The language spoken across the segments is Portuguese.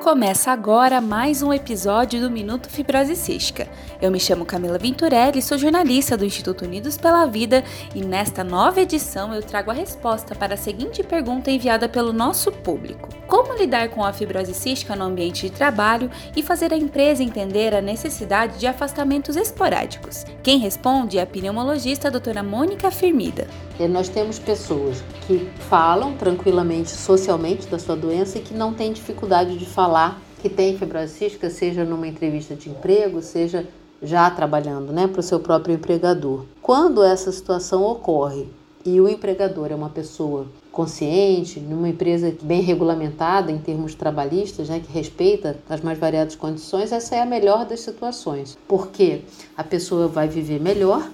Começa agora mais um episódio do Minuto Fibrose Cística. Eu me chamo Camila Venturelli, sou jornalista do Instituto Unidos pela Vida e nesta nova edição eu trago a resposta para a seguinte pergunta enviada pelo nosso público: Como lidar com a fibrose cística no ambiente de trabalho e fazer a empresa entender a necessidade de afastamentos esporádicos? Quem responde é a pneumologista a doutora Mônica Firmida. Nós temos pessoas que falam tranquilamente socialmente da sua doença e que não têm dificuldade de falar que tem fibrose cística, seja numa entrevista de emprego, seja já trabalhando né, para o seu próprio empregador. Quando essa situação ocorre e o empregador é uma pessoa consciente, numa empresa bem regulamentada em termos trabalhistas, né, que respeita as mais variadas condições, essa é a melhor das situações, porque a pessoa vai viver melhor,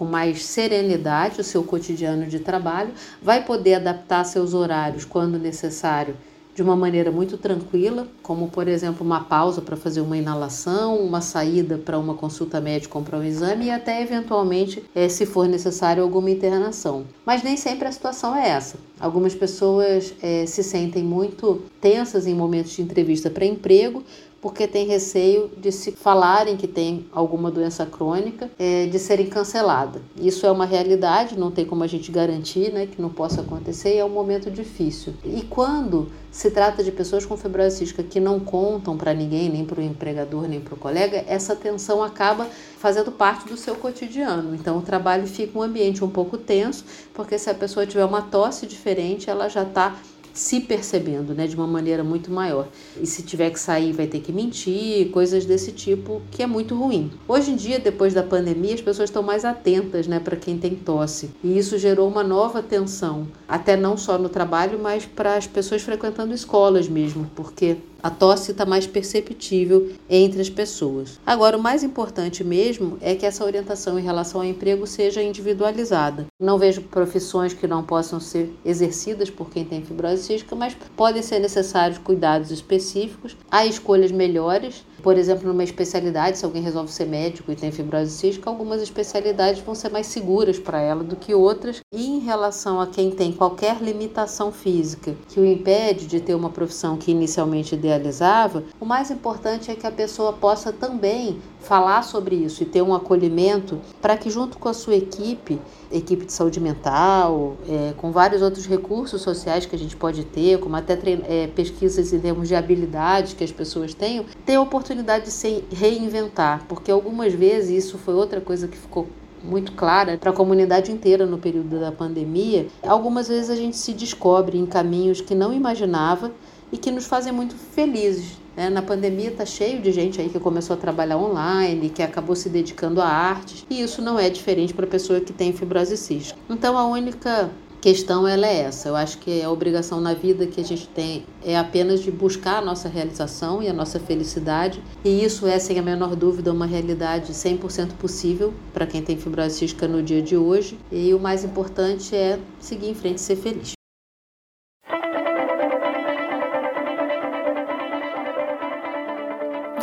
com mais serenidade o seu cotidiano de trabalho, vai poder adaptar seus horários quando necessário de uma maneira muito tranquila, como por exemplo uma pausa para fazer uma inalação, uma saída para uma consulta médica ou para um exame e até eventualmente, é, se for necessário, alguma internação. Mas nem sempre a situação é essa. Algumas pessoas é, se sentem muito tensas em momentos de entrevista para emprego, porque tem receio de se falarem que tem alguma doença crônica, é, de serem canceladas. Isso é uma realidade, não tem como a gente garantir né, que não possa acontecer e é um momento difícil. E quando se trata de pessoas com fibrose cística que não contam para ninguém, nem para o empregador, nem para o colega, essa tensão acaba fazendo parte do seu cotidiano. Então o trabalho fica um ambiente um pouco tenso, porque se a pessoa tiver uma tosse diferente, ela já está se percebendo, né, de uma maneira muito maior. E se tiver que sair, vai ter que mentir, coisas desse tipo, que é muito ruim. Hoje em dia, depois da pandemia, as pessoas estão mais atentas, né, para quem tem tosse. E isso gerou uma nova tensão, até não só no trabalho, mas para as pessoas frequentando escolas mesmo, porque a tosse está mais perceptível entre as pessoas. Agora, o mais importante mesmo é que essa orientação em relação ao emprego seja individualizada. Não vejo profissões que não possam ser exercidas por quem tem fibrose cística, mas podem ser necessários cuidados específicos. Há escolhas melhores por exemplo, numa especialidade, se alguém resolve ser médico e tem fibrose cística, algumas especialidades vão ser mais seguras para ela do que outras. E em relação a quem tem qualquer limitação física que o impede de ter uma profissão que inicialmente idealizava, o mais importante é que a pessoa possa também falar sobre isso e ter um acolhimento para que, junto com a sua equipe, equipe de saúde mental, é, com vários outros recursos sociais que a gente pode ter, como até é, pesquisas em termos de habilidades que as pessoas tenham, ter a oportunidade de se reinventar, porque algumas vezes isso foi outra coisa que ficou muito clara para a comunidade inteira no período da pandemia. Algumas vezes a gente se descobre em caminhos que não imaginava e que nos fazem muito felizes. Né? Na pandemia está cheio de gente aí que começou a trabalhar online, que acabou se dedicando a artes, e isso não é diferente para a pessoa que tem fibrose cística. Então a única questão ela é essa. Eu acho que a obrigação na vida que a gente tem é apenas de buscar a nossa realização e a nossa felicidade. E isso é, sem a menor dúvida, uma realidade 100% possível para quem tem fibrose cística no dia de hoje. E o mais importante é seguir em frente e ser feliz.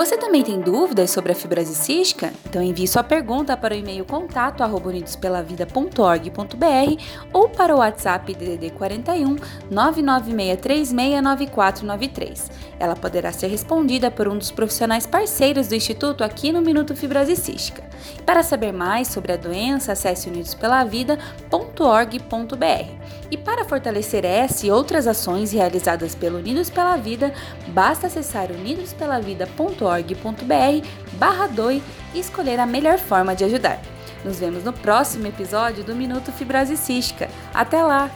Você também tem dúvidas sobre a fibrose cística? Então envie sua pergunta para o e-mail contato unidospelavida.org.br ou para o WhatsApp DDD 41 996369493. Ela poderá ser respondida por um dos profissionais parceiros do Instituto aqui no Minuto Fibrose Cística. Para saber mais sobre a doença, acesse unidospelavida.org.br. E para fortalecer essa e outras ações realizadas pelo Unidos pela Vida, basta acessar unidospelavida.org.br barra e escolher a melhor forma de ajudar. Nos vemos no próximo episódio do Minuto Fibrose Cística. Até lá!